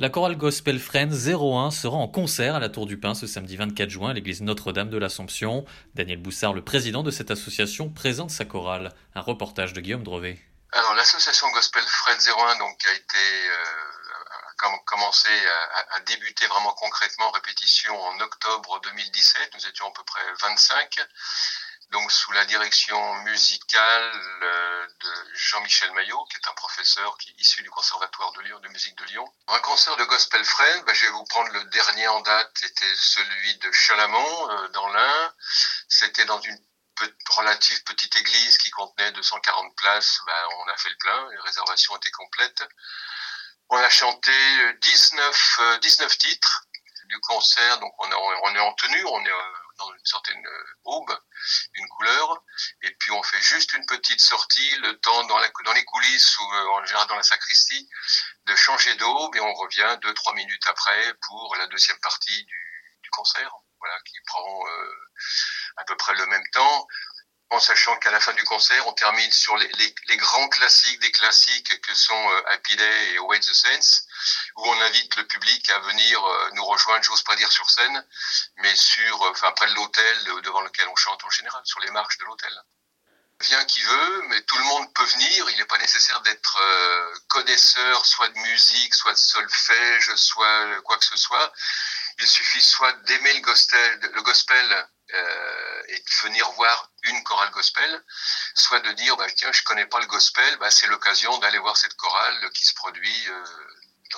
La chorale Gospel Friends 01 sera en concert à la Tour du Pin ce samedi 24 juin à l'église Notre-Dame de l'Assomption. Daniel Boussard, le président de cette association, présente sa chorale. Un reportage de Guillaume Drevet. Alors l'association Gospel Friends 01 donc, a été euh, commencé à, débuter vraiment concrètement en répétition en octobre 2017. Nous étions à peu près 25 donc sous la direction musicale euh, de Jean-Michel Maillot, qui est un professeur qui issu du Conservatoire de Lyon, de musique de Lyon. Un concert de Gospel Friend, ben, je vais vous prendre le dernier en date, c'était celui de Chalamont, euh, dans l'Ain. C'était dans une relative petite église qui contenait 240 places. Ben, on a fait le plein, les réservations étaient complètes. On a chanté 19, 19 titres du concert, donc on, on est en tenue, on est dans une certaine aube, une couleur, et puis on fait juste une petite sortie, le temps dans, les coulisses ou euh, en général dans la sacristie, de changer d'aube, et on revient deux trois minutes après pour la deuxième partie du, concert, voilà, qui prend euh, à peu près le même temps en sachant qu'à la fin du concert, on termine sur les, grands classiques des classiques que sont euh, Happy Day et Await the Saints, où on invite le public à venir euh, nous rejoindre, j'ose pas dire sur scène, mais sur, euh, enfin près de l'hôtel devant lequel on chante en général, sur les marches de l'hôtel. Vient qui veut, mais tout le monde peut venir. Il n'est pas nécessaire d'être euh, connaisseur, soit de musique, soit de solfège, soit quoi que ce soit. Il suffit soit d'aimer le gospel, le gospel euh, et de venir voir une chorale gospel, soit de dire bah, tiens je connais pas le gospel, bah, c'est l'occasion d'aller voir cette chorale qui se produit euh,